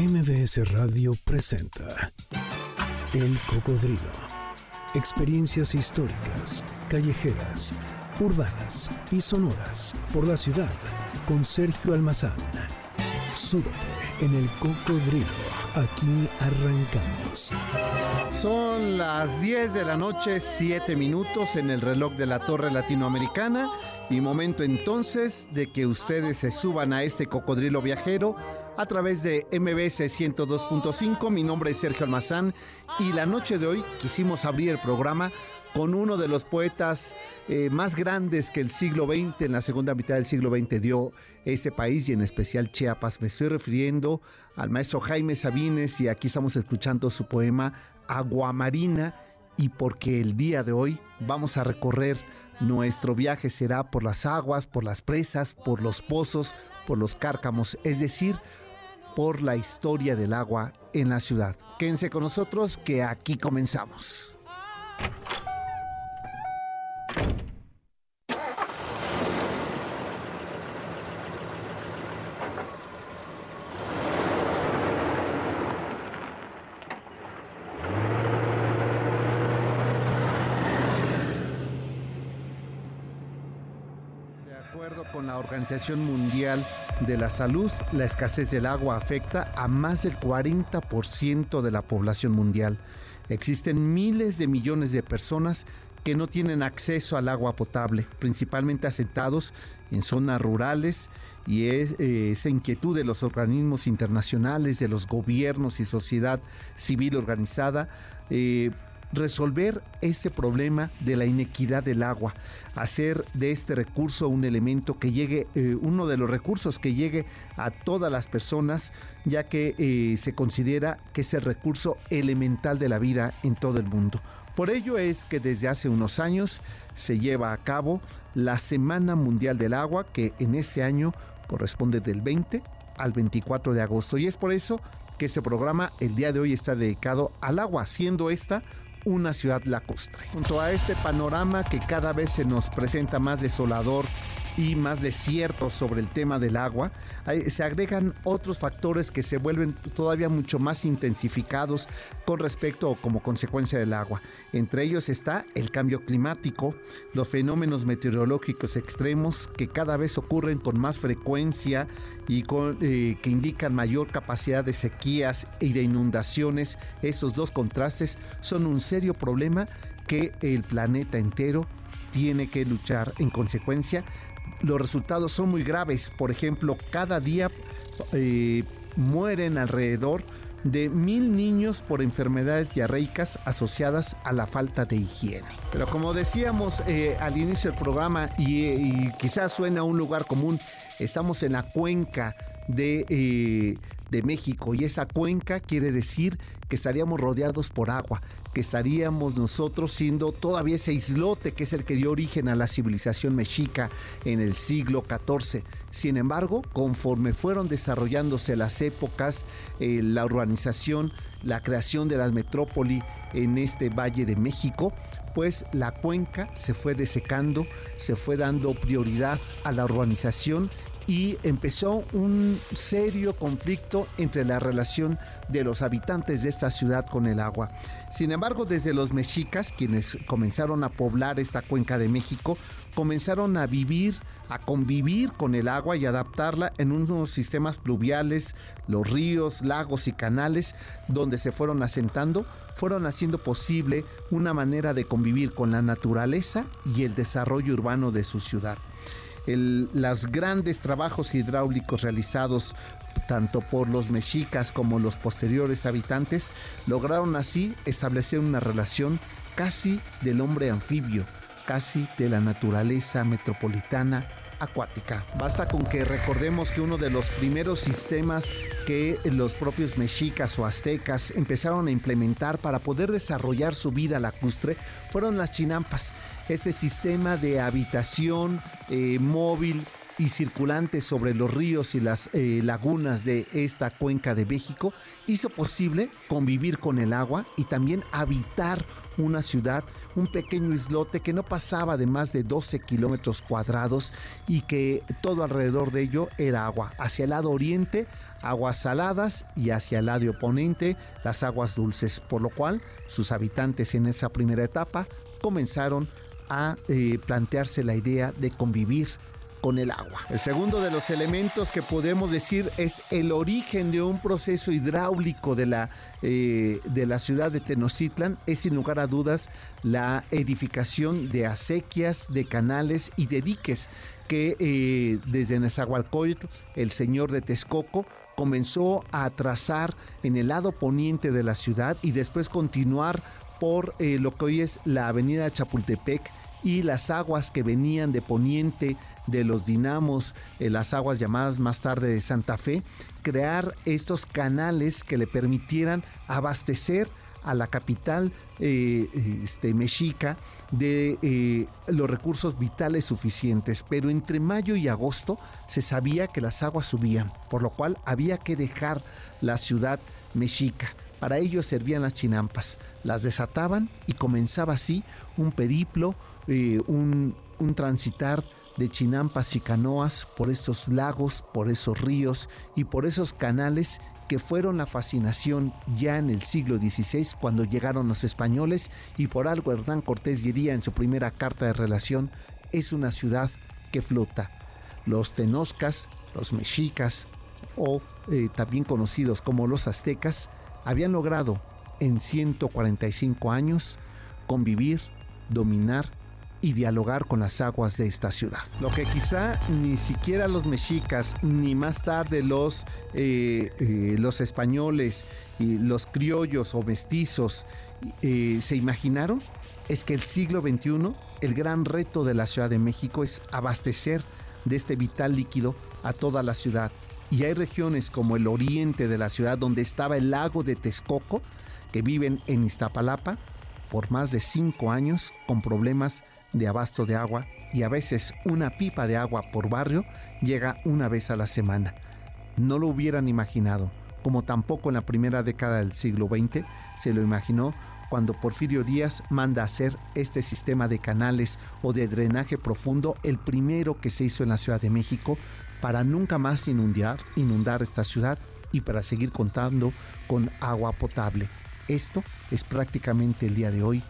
MBS Radio presenta El Cocodrilo. Experiencias históricas, callejeras, urbanas y sonoras por la ciudad con Sergio Almazán. Súbete en El Cocodrilo. Aquí arrancamos. Son las 10 de la noche, 7 minutos en el reloj de la Torre Latinoamericana y momento entonces de que ustedes se suban a este cocodrilo viajero a través de MBS 102.5. Mi nombre es Sergio Almazán y la noche de hoy quisimos abrir el programa con uno de los poetas eh, más grandes que el siglo XX, en la segunda mitad del siglo XX dio este país y en especial Chiapas. Me estoy refiriendo al maestro Jaime Sabines y aquí estamos escuchando su poema Aguamarina y porque el día de hoy vamos a recorrer nuestro viaje será por las aguas, por las presas, por los pozos, por los cárcamos, es decir, por la historia del agua en la ciudad. Quédense con nosotros que aquí comenzamos. con la Organización Mundial de la Salud, la escasez del agua afecta a más del 40% de la población mundial. Existen miles de millones de personas que no tienen acceso al agua potable, principalmente asentados en zonas rurales y es, eh, esa inquietud de los organismos internacionales, de los gobiernos y sociedad civil organizada, eh, resolver este problema de la inequidad del agua, hacer de este recurso un elemento que llegue, eh, uno de los recursos que llegue a todas las personas, ya que eh, se considera que es el recurso elemental de la vida en todo el mundo. Por ello es que desde hace unos años se lleva a cabo la Semana Mundial del Agua, que en este año corresponde del 20 al 24 de agosto. Y es por eso que este programa el día de hoy está dedicado al agua, siendo esta una ciudad lacustre. Junto a este panorama que cada vez se nos presenta más desolador y más desierto sobre el tema del agua, se agregan otros factores que se vuelven todavía mucho más intensificados con respecto o como consecuencia del agua. Entre ellos está el cambio climático, los fenómenos meteorológicos extremos que cada vez ocurren con más frecuencia y eh, que indican mayor capacidad de sequías y de inundaciones. Esos dos contrastes son un serio problema que el planeta entero tiene que luchar en consecuencia los resultados son muy graves. Por ejemplo, cada día eh, mueren alrededor de mil niños por enfermedades diarreicas asociadas a la falta de higiene. Pero como decíamos eh, al inicio del programa, y, quizás suena a un lugar común, estamos en la cuenca de, eh, de México y esa cuenca quiere decir que estaríamos rodeados por agua, que estaríamos nosotros siendo todavía ese islote que es el que dio origen a la civilización mexica en el siglo XIV. Sin embargo, conforme fueron desarrollándose las épocas, eh, la urbanización, la creación de las metrópoli en este Valle de México, pues la cuenca se fue desecando, se fue dando prioridad a la urbanización y empezó un serio conflicto entre la relación de los habitantes de esta ciudad con el agua. Sin embargo, desde los mexicas, quienes comenzaron a poblar esta cuenca de México, comenzaron a vivir, a convivir con el agua y adaptarla en unos sistemas pluviales, los ríos, lagos y canales, donde se fueron asentando, fueron haciendo posible una manera de convivir con la naturaleza y el desarrollo urbano de su ciudad los grandes trabajos hidráulicos realizados tanto por los mexicas como los posteriores habitantes, lograron así establecer una relación casi del hombre anfibio, casi de la naturaleza metropolitana acuática. Basta con que recordemos que uno de los primeros sistemas que los propios mexicas o aztecas empezaron a implementar para poder desarrollar su vida lacustre fueron las chinampas este sistema de habitación eh, móvil y circulantes sobre los ríos y las eh, lagunas de esta cuenca de México hizo posible convivir con el agua y también habitar una ciudad, un pequeño islote que no pasaba de más de 12 kilómetros cuadrados y que todo alrededor de ello era agua. Hacia el lado oriente, aguas saladas y hacia el lado oponente, las aguas dulces, por lo cual sus habitantes en esa primera etapa comenzaron a eh, plantearse la idea de convivir con el agua. El segundo de los elementos que podemos decir es el origen de un proceso hidráulico de la, eh, de la ciudad de Tenochtitlan es sin lugar a dudas la edificación de acequias, de canales y de diques que eh, desde Nezahualcóyotl, el señor de Texcoco, comenzó a trazar en el lado poniente de la ciudad y después continuar por lo que hoy es la avenida Chapultepec y las aguas que venían de poniente de los dinamos, eh, las aguas llamadas más tarde de Santa Fe, crear estos canales que le permitieran abastecer a la capital eh, este, mexica de eh, los recursos vitales suficientes, pero entre mayo y agosto se sabía que las aguas subían, por lo cual había que dejar la ciudad mexica. Para ello servían las chinampas, las desataban y comenzaba así un periplo, un, un transitar de chinampas y canoas por estos lagos, por esos ríos y por esos canales que fueron la fascinación ya en el siglo XVI cuando llegaron los españoles y por algo Hernán Cortés diría en su primera carta de relación, es una ciudad que flota. Los tenoscas, los mexicas o eh, también conocidos como los aztecas habían logrado en 145 años convivir, dominar y dialogar con las aguas de esta ciudad. Lo que quizá ni siquiera los mexicas, ni más tarde los, eh, eh, los españoles y los criollos o mestizos eh, se imaginaron es que el siglo XXI, el gran reto de la Ciudad de México es abastecer de este vital líquido a toda la ciudad. Y hay regiones como el oriente de la ciudad donde estaba el lago de Texcoco, que viven en Iztapalapa por más de cinco años con problemas de abasto de agua y a veces una pipa de agua por barrio llega una vez a la semana. No lo hubieran imaginado, como tampoco en la primera década del siglo XX se lo imaginó cuando Porfirio Díaz manda hacer este sistema de canales o de drenaje profundo, el primero que se hizo en la Ciudad de México, para nunca más inundar, inundar esta ciudad y para seguir contando con agua potable. Esto es prácticamente el día de hoy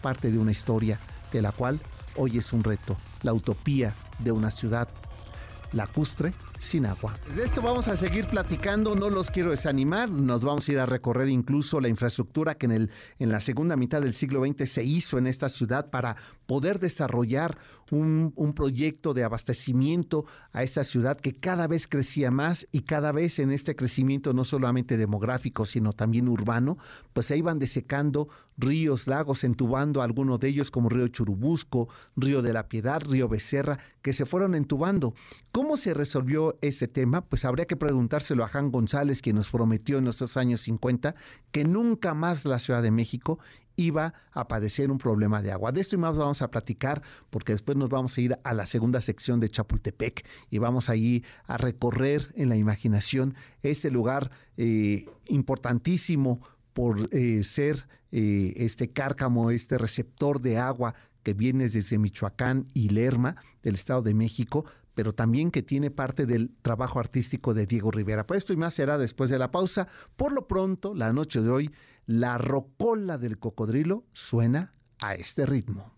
parte de una historia de la cual hoy es un reto, la utopía de una ciudad lacustre sin agua. De esto vamos a seguir platicando, no los quiero desanimar, nos vamos a ir a recorrer incluso la infraestructura que en, el, en la segunda mitad del siglo XX se hizo en esta ciudad para poder desarrollar un, proyecto de abastecimiento a esta ciudad que cada vez crecía más y cada vez en este crecimiento no solamente demográfico, sino también urbano, pues se iban desecando ríos, lagos, entubando algunos de ellos como río Churubusco, río de la Piedad, río Becerra, que se fueron entubando. ¿Cómo se resolvió ese tema? Pues habría que preguntárselo a Jan González, quien nos prometió en los años 50 que nunca más la Ciudad de México iba a padecer un problema de agua. De esto y más vamos a platicar porque después nos vamos a ir a la segunda sección de Chapultepec y vamos a ir a recorrer en la imaginación este lugar eh, importantísimo por eh, ser eh, este cárcamo, este receptor de agua que viene desde Michoacán y Lerma del Estado de México, pero también que tiene parte del trabajo artístico de Diego Rivera. Pues esto y más será después de la pausa. Por lo pronto, la noche de hoy, la rocola del cocodrilo suena a este ritmo.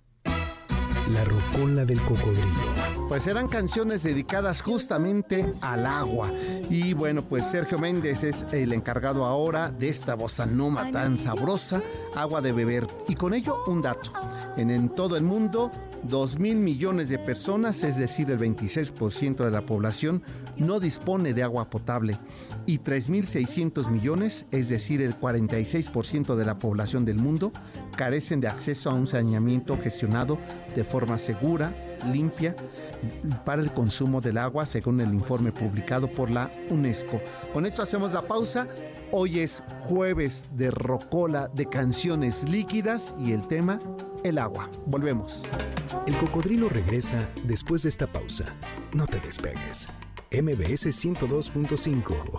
La rocola del cocodrilo. Pues eran canciones dedicadas justamente al agua. Y bueno, pues Sergio Méndez es el encargado ahora de esta bossa noma tan sabrosa, agua de beber. Y con ello un dato. En, en todo el mundo 2 mil millones de personas, es decir, el 26% de la población, no dispone de agua potable y 3.600 millones, es decir, el 46% de la población del mundo, carecen de acceso a un saneamiento gestionado de forma segura, limpia, para el consumo del agua, según el informe publicado por la UNESCO. Con esto hacemos la pausa. Hoy es jueves de rocola de canciones líquidas y el tema el agua. Volvemos. El cocodrilo regresa después de esta pausa. No te despegues. MBS 102.5.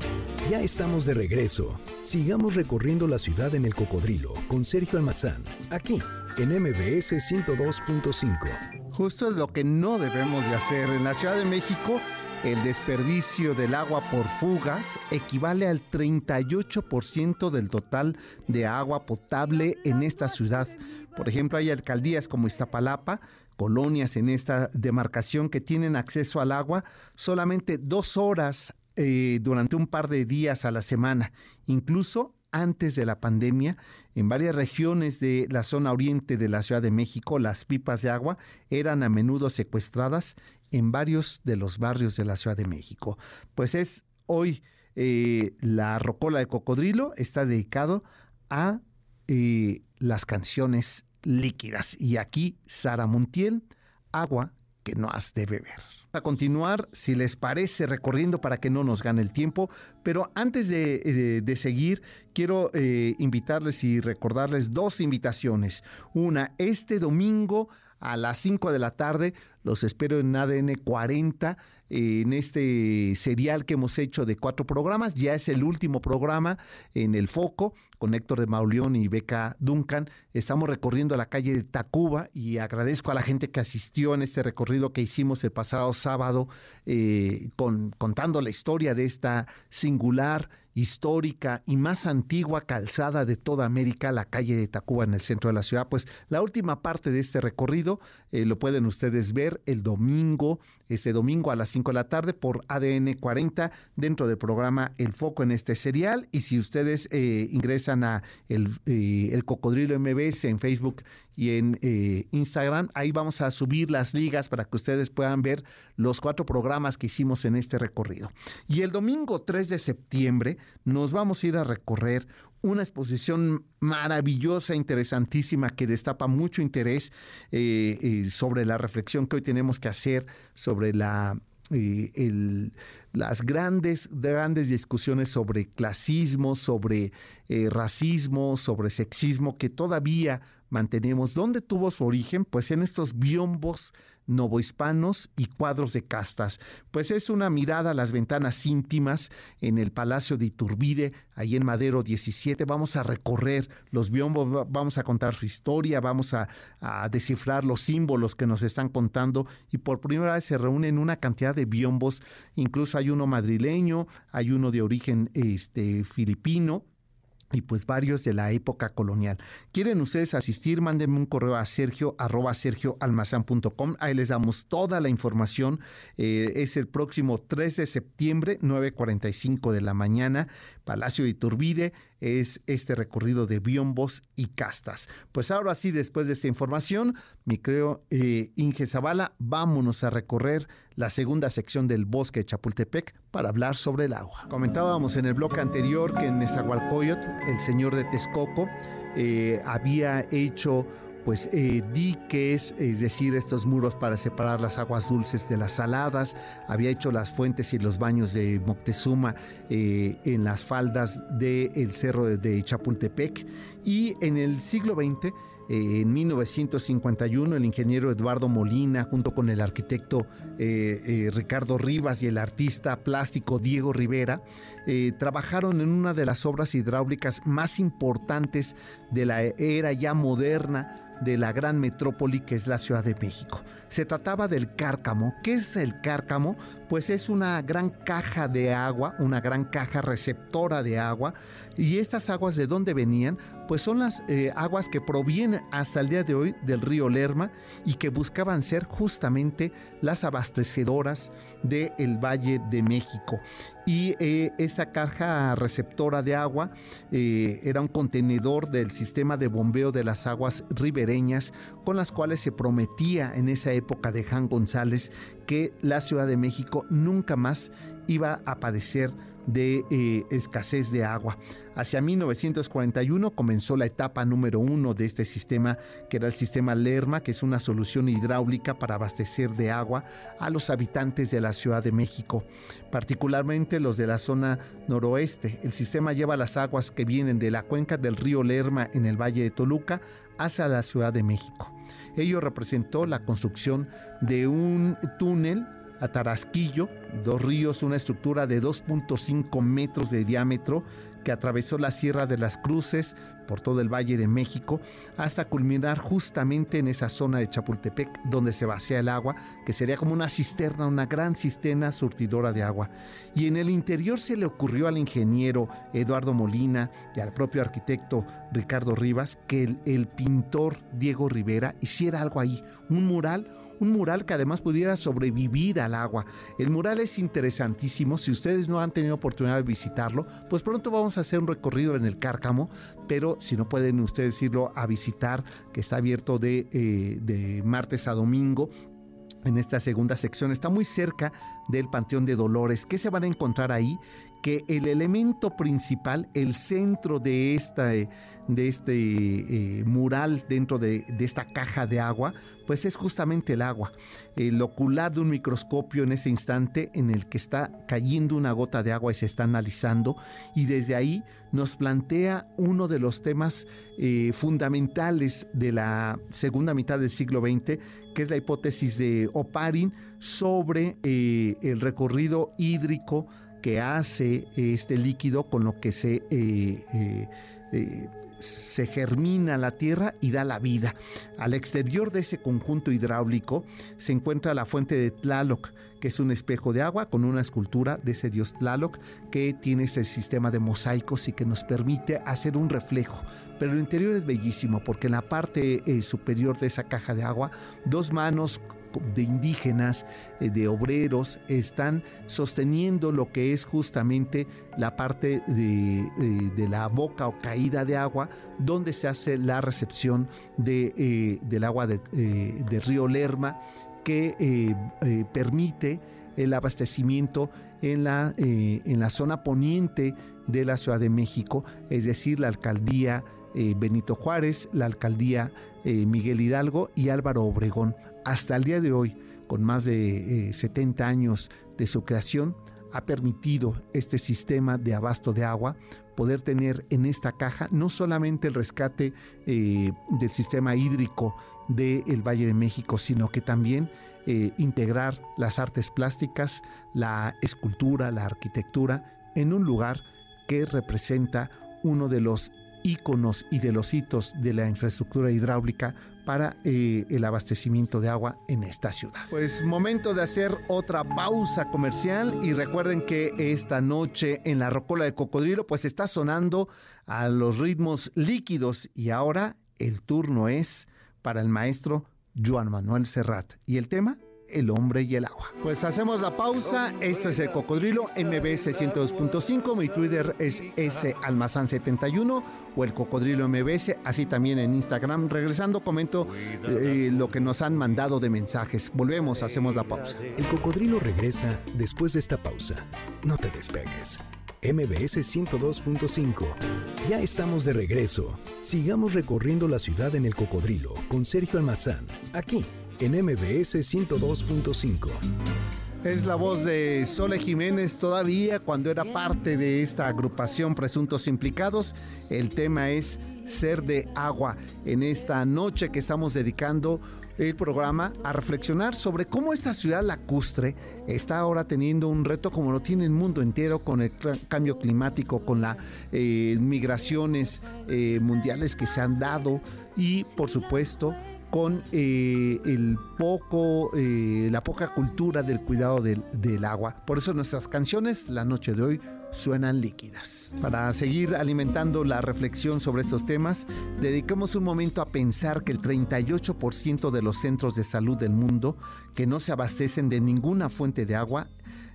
Ya estamos de regreso. Sigamos recorriendo la ciudad en el cocodrilo con Sergio Almazán, aquí en MBS 102.5. Justo es lo que no debemos de hacer. En la Ciudad de México, el desperdicio del agua por fugas equivale al 38% del total de agua potable en esta ciudad. Por ejemplo, hay alcaldías como Iztapalapa, colonias en esta demarcación que tienen acceso al agua solamente dos horas eh, durante un par de días a la semana. Incluso antes de la pandemia, en varias regiones de la zona oriente de la Ciudad de México, las pipas de agua eran a menudo secuestradas en varios de los barrios de la Ciudad de México. Pues es hoy eh, la Rocola de Cocodrilo está dedicado a eh, las canciones líquidas. Y aquí Sara Montiel, agua que no has de beber a continuar, si les parece, recorriendo para que no nos gane el tiempo. Pero antes de, seguir, quiero eh, invitarles y recordarles dos invitaciones. Una, este domingo a las 5 de la tarde, los espero en ADN 40 en este serial que hemos hecho de cuatro programas. Ya es el último programa en el foco con Héctor de Mauleón y Beca Duncan. Estamos recorriendo la calle de Tacuba y agradezco a la gente que asistió en este recorrido que hicimos el pasado sábado eh, con, contando la historia de esta singular histórica y más antigua calzada de toda América, la calle de Tacuba en el centro de la ciudad. Pues la última parte de este recorrido eh, lo pueden ustedes ver el domingo, este domingo a las 5 de la tarde por ADN 40 dentro del programa El Foco en este serial. Y si ustedes eh, ingresan a el, eh, el, Cocodrilo MBS en Facebook y en Instagram, ahí vamos a subir las ligas para que ustedes puedan ver los cuatro programas que hicimos en este recorrido. Y el domingo 3 de septiembre nos vamos a ir a recorrer una exposición maravillosa, interesantísima, que destapa mucho interés eh, eh, sobre la reflexión que hoy tenemos que hacer sobre la, eh, las grandes, grandes discusiones sobre clasismo, sobre racismo, sobre sexismo, que todavía mantenemos. ¿Dónde tuvo su origen? Pues en estos biombos novohispanos y cuadros de castas. Pues es una mirada a las ventanas íntimas en el Palacio de Iturbide, ahí en Madero 17. Vamos a recorrer los biombos, vamos a contar su historia, vamos a, descifrar los símbolos que nos están contando y por primera vez se reúnen una cantidad de biombos, incluso hay uno madrileño, hay uno de origen este, filipino y pues varios de la época colonial. ¿Quieren ustedes asistir? Mándenme un correo a sergio arroba sergioalmazán.com. Ahí les damos toda la información. Eh, es el próximo 3 de septiembre, 9.45 de la mañana. Palacio de Iturbide es este recorrido de biombos y castas. Pues ahora sí, después de esta información, mi creo eh, Inge Zavala, vámonos a recorrer la segunda sección del bosque de Chapultepec para hablar sobre el agua. Comentábamos en el bloque anterior que en Nezahualcóyotl, el señor de Texcoco, eh, había hecho pues eh, diques, es decir, estos muros para separar las aguas dulces de las saladas, había hecho las fuentes y los baños de Moctezuma eh, en las faldas del cerro de Chapultepec. Y en el siglo XX eh, en 1951 el ingeniero Eduardo Molina junto con el arquitecto Ricardo Rivas y el artista plástico Diego Rivera trabajaron en una de las obras hidráulicas más importantes de la era ya moderna de la gran metrópoli que es la Ciudad de México. Se trataba del cárcamo. ¿Qué es el cárcamo? Pues es una gran caja de agua, una gran caja receptora de agua. ¿Y estas aguas de dónde venían? Pues son las eh, aguas que provienen hasta el día de hoy del río Lerma y que buscaban ser justamente las abastecedoras del Valle de México. Y eh, esta caja receptora de agua eh, era un contenedor del sistema de bombeo de las aguas ribereñas con las cuales se prometía en esa época de Jan González que la Ciudad de México nunca más iba a padecer de eh, escasez de agua. Hacia 1941 comenzó la etapa número uno de este sistema, que era el sistema Lerma, que es una solución hidráulica para abastecer de agua a los habitantes de la Ciudad de México, particularmente los de la zona noroeste. El sistema lleva las aguas que vienen de la cuenca del río Lerma en el Valle de Toluca hacia la Ciudad de México. Ello representó la construcción de un túnel a Tarasquillo, dos ríos, una estructura de 2.5 metros de diámetro que atravesó la Sierra de las Cruces por todo el Valle de México hasta culminar justamente en esa zona de Chapultepec donde se vacía el agua, que sería como una cisterna, una gran cisterna surtidora de agua. Y en el interior se le ocurrió al ingeniero Eduardo Molina y al propio arquitecto Ricardo Rivas que el, el pintor Diego Rivera hiciera algo ahí, un mural un mural que además pudiera sobrevivir al agua. El mural es interesantísimo, si ustedes no han tenido oportunidad de visitarlo, pues pronto vamos a hacer un recorrido en el Cárcamo, pero si no pueden ustedes irlo a visitar, que está abierto de, eh, martes a domingo, en esta segunda sección. Está muy cerca del Panteón de Dolores. ¿Qué se van a encontrar ahí? Que el elemento principal, el centro de esta, de este eh, mural dentro de, esta caja de agua, pues es justamente el agua. El ocular de un microscopio en ese instante en el que está cayendo una gota de agua y se está analizando y desde ahí nos plantea uno de los temas eh, fundamentales de la segunda mitad del siglo XX, que es la hipótesis de Oparin sobre eh, el recorrido hídrico que hace este líquido con lo que se se germina la tierra y da la vida. Al exterior de ese conjunto hidráulico se encuentra la fuente de Tlaloc, que es un espejo de agua con una escultura de ese dios Tlaloc que tiene este sistema de mosaicos y que nos permite hacer un reflejo. Pero el interior es bellísimo porque en la parte eh, superior de esa caja de agua, dos manos de indígenas, eh, de obreros, están sosteniendo lo que es justamente la parte de, eh, la boca o caída de agua, donde se hace la recepción de, eh, del agua de, río Lerma, que permite el abastecimiento en la, en la zona poniente de la Ciudad de México, es decir, la alcaldía Benito Juárez, la alcaldía Miguel Hidalgo y Álvaro Obregón hasta el día de hoy, con más de 70 eh, años de su creación, ha permitido este sistema de abasto de agua poder tener en esta caja no solamente el rescate eh, del sistema hídrico del Valle de México, sino que también eh, integrar las artes plásticas, la escultura, la arquitectura en un lugar que representa uno de los íconos y de los hitos de la infraestructura hidráulica para eh, el abastecimiento de agua en esta ciudad. Pues momento de hacer otra pausa comercial y recuerden que esta noche en la Rocola de Cocodrilo pues está sonando a los ritmos líquidos y ahora el turno es para el maestro Juan Manuel Serrat y el tema el hombre y el agua. Pues hacemos la pausa. Esto es el Cocodrilo MBS 102.5. Mi Twitter es salmazán71 o el Cocodrilo MBS. Así también en Instagram. Regresando, comento eh, lo que nos han mandado de mensajes. Volvemos, hacemos la pausa. El Cocodrilo regresa después de esta pausa. No te despegues. MBS 102.5. Ya estamos de regreso. Sigamos recorriendo la ciudad en el Cocodrilo con Sergio Almazán, aquí en MBS 102.5. Es la voz de Sole Jiménez todavía cuando era parte de esta agrupación Presuntos Implicados. El tema es Ser de Agua. En esta noche que estamos dedicando el programa a reflexionar sobre cómo esta ciudad lacustre está ahora teniendo un reto como lo tiene el mundo entero con el cambio climático, con las eh, migraciones eh, mundiales que se han dado y por supuesto con eh, el poco, eh, la poca cultura del cuidado del, agua. Por eso nuestras canciones, la noche de hoy, suenan líquidas. Para seguir alimentando la reflexión sobre estos temas, dediquemos un momento a pensar que el 38% de los centros de salud del mundo que no se abastecen de ninguna fuente de agua,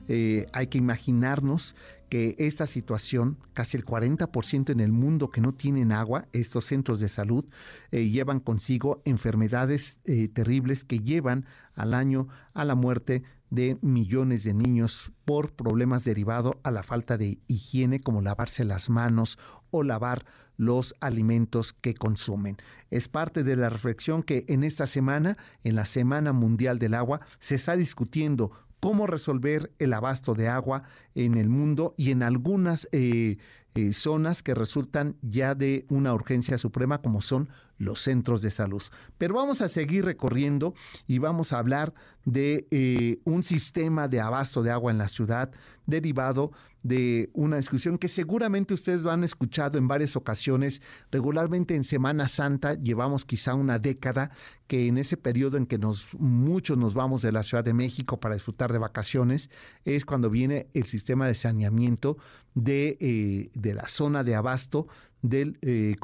eh, hay que imaginarnos que esta situación, casi el 40% en el mundo que no tienen agua, estos centros de salud eh, llevan consigo enfermedades eh, terribles que llevan al año a la muerte de millones de niños por problemas derivados a la falta de higiene como lavarse las manos o lavar los alimentos que consumen. Es parte de la reflexión que en esta semana, en la Semana Mundial del Agua, se está discutiendo cómo resolver el abasto de agua en el mundo y en algunas eh, eh, zonas que resultan ya de una urgencia suprema como son los centros de salud. Pero vamos a seguir recorriendo y vamos a hablar de eh, un sistema de abasto de agua en la ciudad derivado de una discusión que seguramente ustedes lo han escuchado en varias ocasiones. Regularmente en Semana Santa llevamos quizá una década que en ese periodo en que nos, muchos nos vamos de la Ciudad de México para disfrutar de vacaciones es cuando viene el sistema de saneamiento de, eh, de la zona de abasto del eh,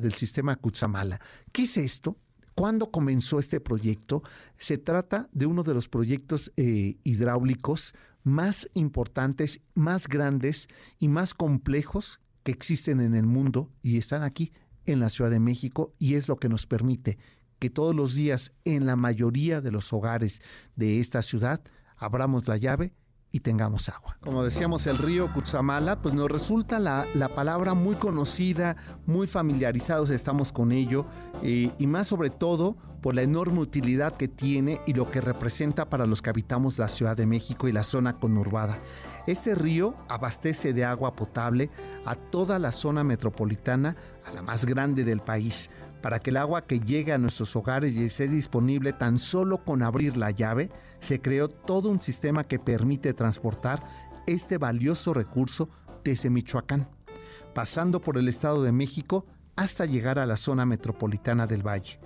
del sistema Cutzamala. ¿Qué es esto? ¿Cuándo comenzó este proyecto? Se trata de uno de los proyectos eh, hidráulicos más importantes, más grandes y más complejos que existen en el mundo y están aquí en la Ciudad de México y es lo que nos permite que todos los días en la mayoría de los hogares de esta ciudad abramos la llave y tengamos agua. Como decíamos, el río Cutzamala, pues nos resulta la, palabra muy conocida, muy familiarizados estamos con ello, eh, y más sobre todo por la enorme utilidad que tiene y lo que representa para los que habitamos la Ciudad de México y la zona conurbada. Este río abastece de agua potable a toda la zona metropolitana, a la más grande del país para que el agua que llegue a nuestros hogares y esté disponible tan solo con abrir la llave, se creó todo un sistema que permite transportar este valioso recurso desde Michoacán, pasando por el Estado de México hasta llegar a la zona metropolitana del Valle.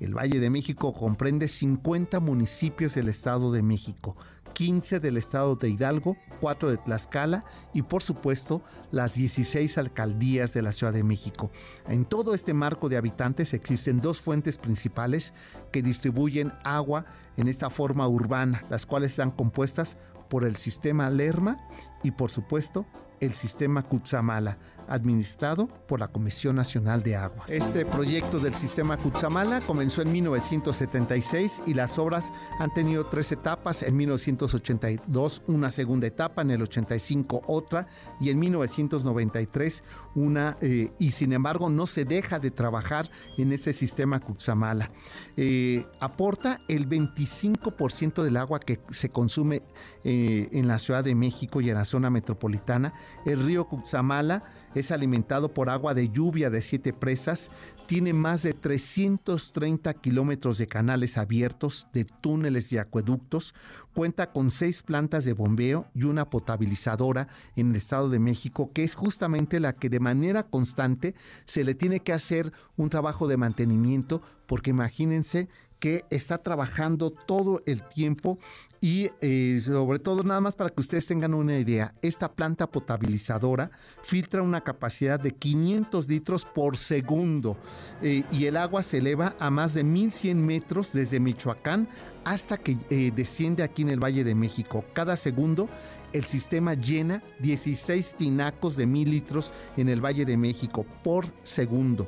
El Valle de México comprende 50 municipios del Estado de México, 15 del estado de Hidalgo, 4 de Tlaxcala y por supuesto las 16 alcaldías de la Ciudad de México. En todo este marco de habitantes existen dos fuentes principales que distribuyen agua en esta forma urbana, las cuales están compuestas por el sistema Lerma y por supuesto el sistema Cutzamala, administrado por la Comisión Nacional de Aguas. Este proyecto del sistema Cutzamala comenzó en 1976 y las obras han tenido tres etapas. En 1982 una segunda etapa, en el 85 otra y en 1993 una eh, y sin embargo no se deja de trabajar en este sistema Cutzamala. Eh, aporta el 25% del agua que se consume eh, en la Ciudad de México y en la zona metropolitana. El río Cutzamala es alimentado por agua de lluvia de siete presas, tiene más de 330 kilómetros de canales abiertos, de túneles y acueductos, cuenta con seis plantas de bombeo y una potabilizadora en el Estado de México, que es justamente la que de manera constante se le tiene que hacer un trabajo de mantenimiento, porque imagínense que está trabajando todo el tiempo y eh, sobre todo nada más para que ustedes tengan una idea, esta planta potabilizadora filtra una capacidad de 500 litros por segundo eh, y el agua se eleva a más de 1100 metros desde Michoacán hasta que eh, desciende aquí en el Valle de México. Cada segundo el sistema llena 16 tinacos de mil litros en el Valle de México por segundo.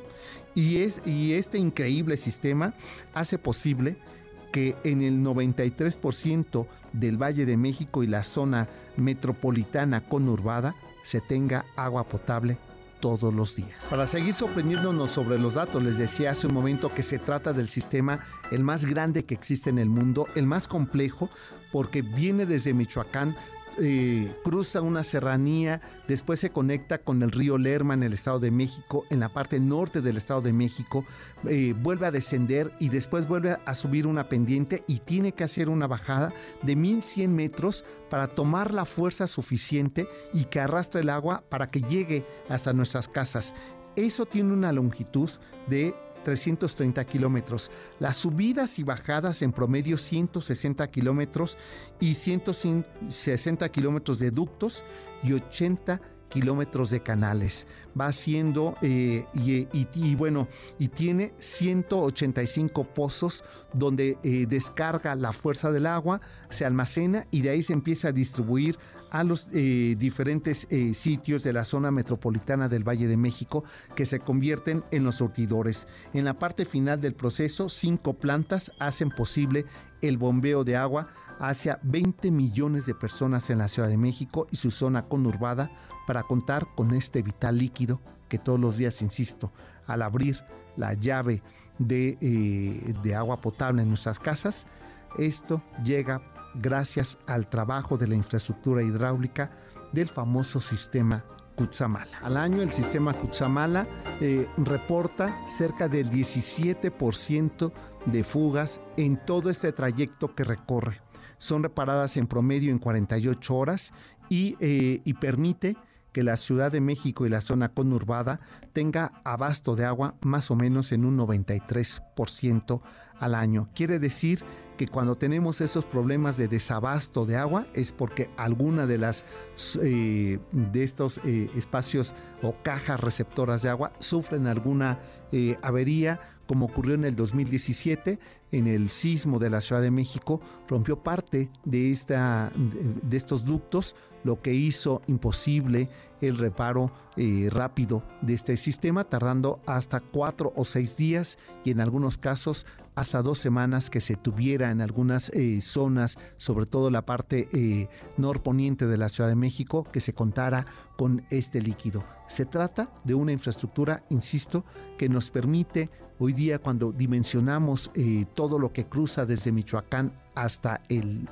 Y, es, y este increíble sistema hace posible que en el 93% del Valle de México y la zona metropolitana conurbada se tenga agua potable todos los días. Para seguir sorprendiéndonos sobre los datos, les decía hace un momento que se trata del sistema el más grande que existe en el mundo, el más complejo, porque viene desde Michoacán, eh, cruza una serranía, después se conecta con el río Lerma en el Estado de México, en la parte norte del Estado de México, eh, vuelve a descender y después vuelve a subir una pendiente y tiene que hacer una bajada de 1100 metros para tomar la fuerza suficiente y que arrastre el agua para que llegue hasta nuestras casas. Eso tiene una longitud de 330 kilómetros. Las subidas y bajadas en promedio 160 kilómetros y 160 kilómetros de ductos y 80 kilómetros de canales. Va haciendo eh, y, bueno, y tiene 185 pozos donde eh, descarga la fuerza del agua, se almacena y de ahí se empieza a distribuir a los eh, diferentes sitios de la zona metropolitana del Valle de México que se convierten en los surtidores. En la parte final del proceso, cinco plantas hacen posible el bombeo de agua hacia 20 millones de personas en la Ciudad de México y su zona conurbada para contar con este vital líquido que todos los días, insisto, al abrir la llave de, eh, agua potable en nuestras casas, esto llega gracias al trabajo de la infraestructura hidráulica del famoso sistema Cutzamala. Al año el sistema Cutzamala eh, reporta cerca del 17% de fugas en todo este trayecto que recorre. Son reparadas en promedio en 48 horas y, eh, y permite que la Ciudad de México y la zona conurbada tenga abasto de agua más o menos en un 93% al año. Quiere decir que cuando tenemos esos problemas de desabasto de agua es porque alguna de las eh, de estos eh, espacios o cajas receptoras de agua sufren alguna avería como ocurrió en el 2017 en el sismo de la Ciudad de México rompió parte de esta de estos ductos lo que hizo imposible el reparo rápido de este sistema tardando hasta cuatro o seis días y en algunos casos hasta dos semanas que se tuviera en algunas eh, zonas, sobre todo la parte eh, norponiente de la Ciudad de México, que se contara con este líquido. Se trata de una infraestructura, insisto, que nos permite hoy día cuando dimensionamos eh, todo lo que cruza desde Michoacán hasta el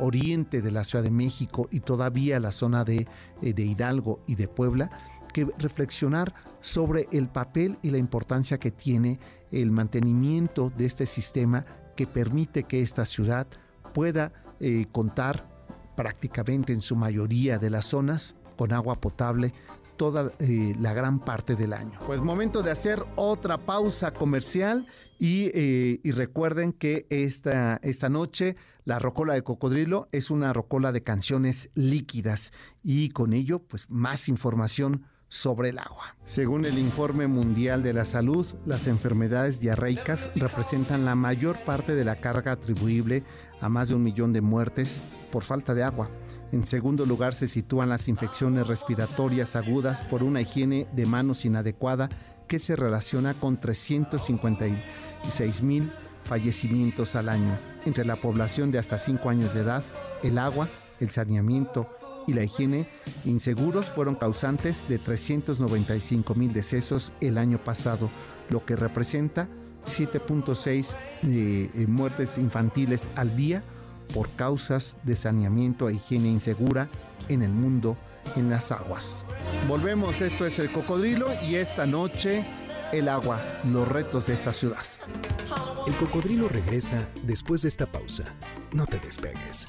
oriente de la Ciudad de México y todavía la zona de, de Hidalgo y de Puebla, que reflexionar sobre el papel y la importancia que tiene el mantenimiento de este sistema que permite que esta ciudad pueda eh, contar prácticamente en su mayoría de las zonas con agua potable toda eh, la gran parte del año. Pues momento de hacer otra pausa comercial y, eh, y, recuerden que esta, esta noche la Rocola de Cocodrilo es una rocola de canciones líquidas y con ello pues más información sobre el agua. Según el Informe Mundial de la Salud, las enfermedades diarreicas representan la mayor parte de la carga atribuible a más de un millón de muertes por falta de agua. En segundo lugar se sitúan las infecciones respiratorias agudas por una higiene de manos inadecuada que se relaciona con 356 mil fallecimientos al año. Entre la población de hasta 5 años de edad, el agua, el saneamiento y la higiene inseguros fueron causantes de 395 mil decesos el año pasado, lo que representa 7.6 eh, eh, muertes infantiles al día por causas de saneamiento e higiene insegura en el mundo en las aguas. Volvemos, esto es el cocodrilo y esta noche el agua, los retos de esta ciudad. El cocodrilo regresa después de esta pausa. No te despegues.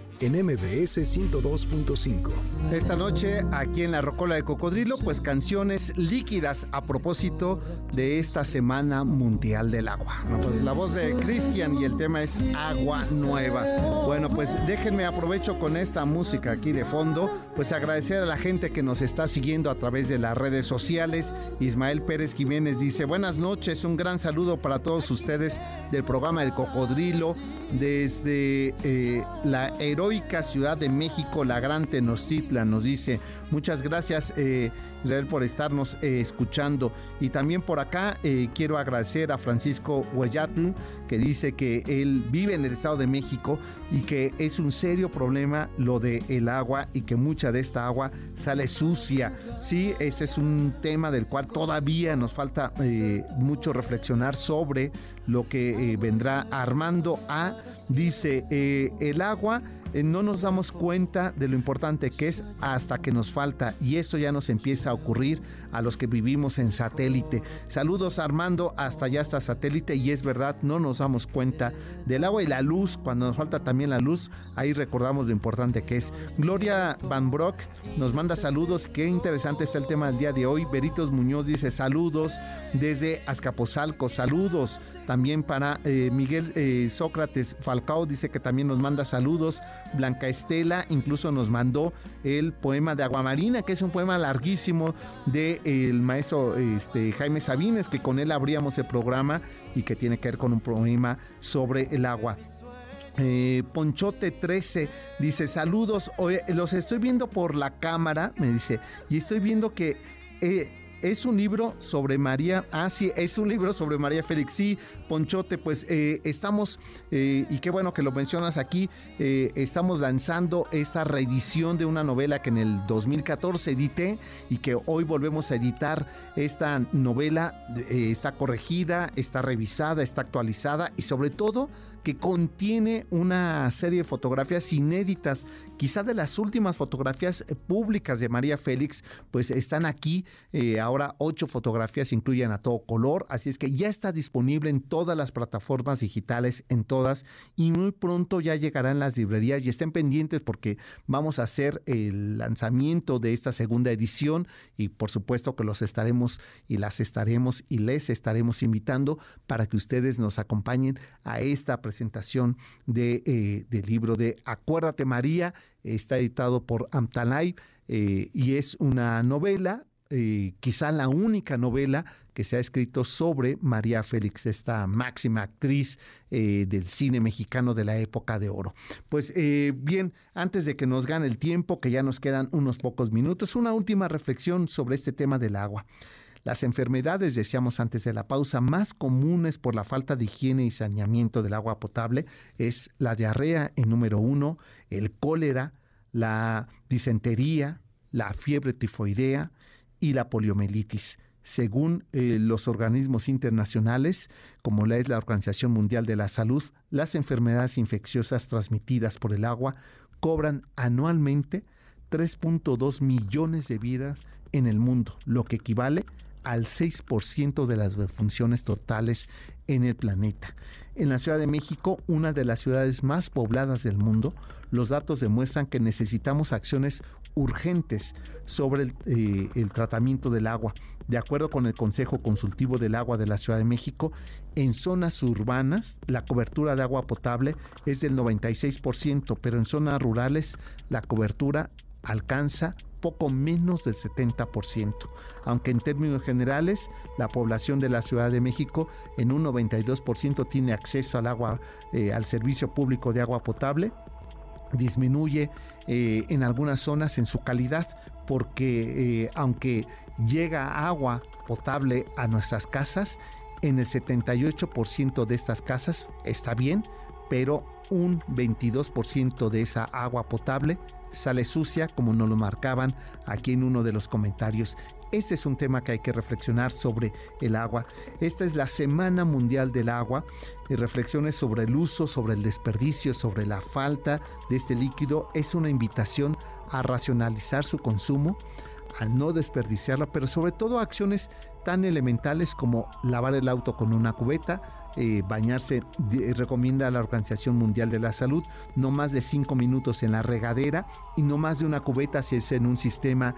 en MBS 102.5. Esta noche, aquí en la Rocola de Cocodrilo, pues canciones líquidas a propósito de esta Semana Mundial del Agua. Pues la voz de Cristian y el tema es Agua Nueva. Bueno, pues déjenme aprovecho con esta música aquí de fondo, pues agradecer a la gente que nos está siguiendo a través de las redes sociales. Ismael Pérez Jiménez dice, buenas noches, un gran saludo para todos ustedes del programa El Cocodrilo desde eh, la heroica Ciudad de México, la Gran Tenochtitlan, nos dice, muchas gracias eh, Israel por estarnos eh, escuchando. Y también por acá quiero agradecer a Francisco Huellatl, que dice que él vive en el Estado de México y que es un serio problema lo del el agua y que mucha de esta agua sale sucia. Sí, este es un tema del cual todavía nos falta mucho reflexionar sobre lo que vendrá Armando A Dice, eh, el agua eh, no nos damos cuenta de lo importante que es hasta que nos falta y eso ya nos empieza a ocurrir a los que vivimos en satélite. Saludos Armando, hasta allá está satélite y es verdad, no nos damos cuenta del agua y la luz, cuando nos falta también la luz, ahí recordamos lo importante que es. Gloria Van Brock nos manda saludos, qué interesante está el tema del día de hoy. Beritos Muñoz dice saludos desde Azcapotzalco, saludos también para eh, Miguel eh, Sócrates Falcao, dice que también nos manda saludos. Blanca Estela incluso nos mandó el poema de Aguamarina, que es un poema larguísimo del el maestro este, Jaime Sabines, que con él abríamos el programa y que tiene que ver con un poema sobre el agua. Eh, Ponchote 13 dice saludos, los estoy viendo por la cámara, me dice, y estoy viendo que es un libro sobre María. Ah, sí, es un libro sobre María Félix. Sí, Ponchote, pues eh, estamos, eh, y qué bueno que lo mencionas aquí, eh, estamos lanzando esta reedición de una novela que en el 2014 edité y que hoy volvemos a editar. Esta novela está corregida, está revisada, está actualizada y sobre todo que contiene una serie de fotografías inéditas, quizá de las últimas fotografías eh, públicas de María Félix, pues están aquí. Eh, ahora ocho fotografías incluyen a todo color, así es que ya está disponible en todas las plataformas digitales, en todas, y muy pronto ya llegarán las librerías y estén pendientes porque vamos a hacer el lanzamiento de esta segunda edición y por supuesto que los estaremos y las estaremos y les estaremos invitando para que ustedes nos acompañen a esta presentación presentación de, eh, del libro de Acuérdate María, está editado por Amtalay eh, y es una novela, eh, quizá la única novela que se ha escrito sobre María Félix, esta máxima actriz del cine mexicano de la época de oro. Pues bien, antes de que nos gane el tiempo, que ya nos quedan unos pocos minutos, una última reflexión sobre este tema del agua. Las enfermedades, decíamos antes de la pausa, más comunes por la falta de higiene y saneamiento del agua potable es la diarrea en número uno, el cólera, la disentería, la fiebre tifoidea y la poliomielitis. Según eh, los organismos internacionales, como la es la Organización Mundial de la Salud, las enfermedades infecciosas transmitidas por el agua cobran anualmente 3.2 millones de vidas en el mundo, lo que equivale al 6% de las defunciones totales en el planeta. En la Ciudad de México, una de las ciudades más pobladas del mundo, los datos demuestran que necesitamos acciones urgentes sobre el, eh, el, tratamiento del agua. De acuerdo con el Consejo Consultivo del Agua de la Ciudad de México, en zonas urbanas la cobertura de agua potable es del 96%, pero en zonas rurales la cobertura alcanza poco menos del 70%, aunque en términos generales la población de la Ciudad de México en un 92% tiene acceso al agua, eh, al servicio público de agua potable, disminuye eh, en algunas zonas en su calidad, porque eh, aunque llega agua potable a nuestras casas, en el 78% de estas casas está bien, pero un 22% de esa agua potable sale sucia, como nos lo marcaban aquí en uno de los comentarios. Este es un tema que hay que reflexionar sobre el agua. Esta es la Semana Mundial del Agua y reflexiones sobre el uso, sobre el desperdicio, sobre la falta de este líquido. Es una invitación a racionalizar su consumo, a no desperdiciarla, pero sobre todo acciones tan elementales como lavar el auto con una cubeta, eh, bañarse, recomienda la Organización Mundial de la Salud, no más de cinco minutos en la regadera y no más de una cubeta si es en un sistema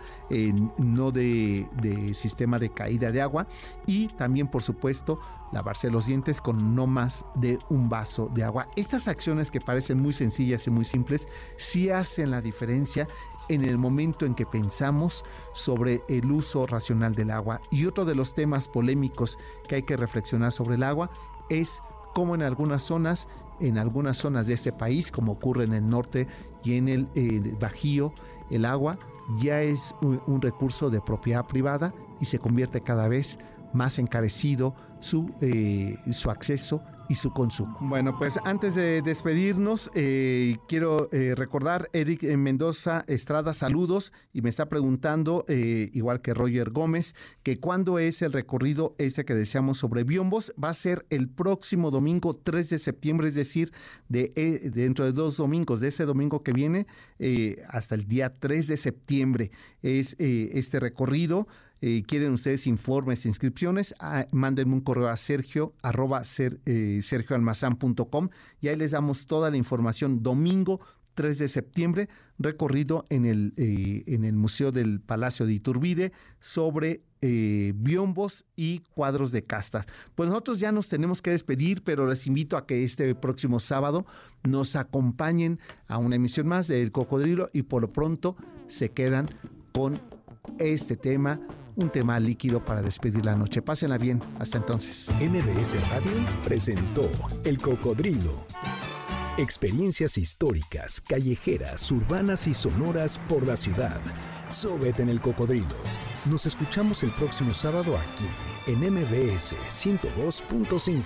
no de, de, sistema de caída de agua y también por supuesto lavarse los dientes con no más de un vaso de agua. Estas acciones que parecen muy sencillas y muy simples sí hacen la diferencia en el momento en que pensamos sobre el uso racional del agua. Y otro de los temas polémicos que hay que reflexionar sobre el agua es cómo en algunas zonas, en algunas zonas de este país, como ocurre en el norte y en el eh, Bajío, el agua ya es un, recurso de propiedad privada y se convierte cada vez más encarecido su, eh, su acceso su consumo. Bueno, pues antes de despedirnos, eh, quiero eh, recordar, Eric Mendoza Estrada, saludos, y me está preguntando, eh, igual que Roger Gómez, que cuándo es el recorrido ese que deseamos sobre Biombos. Va a ser el próximo domingo 3 de septiembre, es decir, de, dentro de dos domingos, de ese domingo que viene hasta el día 3 de septiembre es este recorrido. Eh, quieren ustedes informes, inscripciones, ah, mándenme un correo a sergio arroba ser, eh, sergioalmazán.com y ahí les damos toda la información. Domingo 3 de septiembre, recorrido en el, eh, en el Museo del Palacio de Iturbide sobre biombos y cuadros de casta. Pues nosotros ya nos tenemos que despedir, pero les invito a que este próximo sábado nos acompañen a una emisión más del Cocodrilo y por lo pronto se quedan con este tema un tema líquido para despedir la noche. Pásenla bien. Hasta entonces. MBS Radio presentó El Cocodrilo. Experiencias históricas, callejeras, urbanas y sonoras por la ciudad. Sóbete en el cocodrilo. Nos escuchamos el próximo sábado aquí, en MBS 102.5.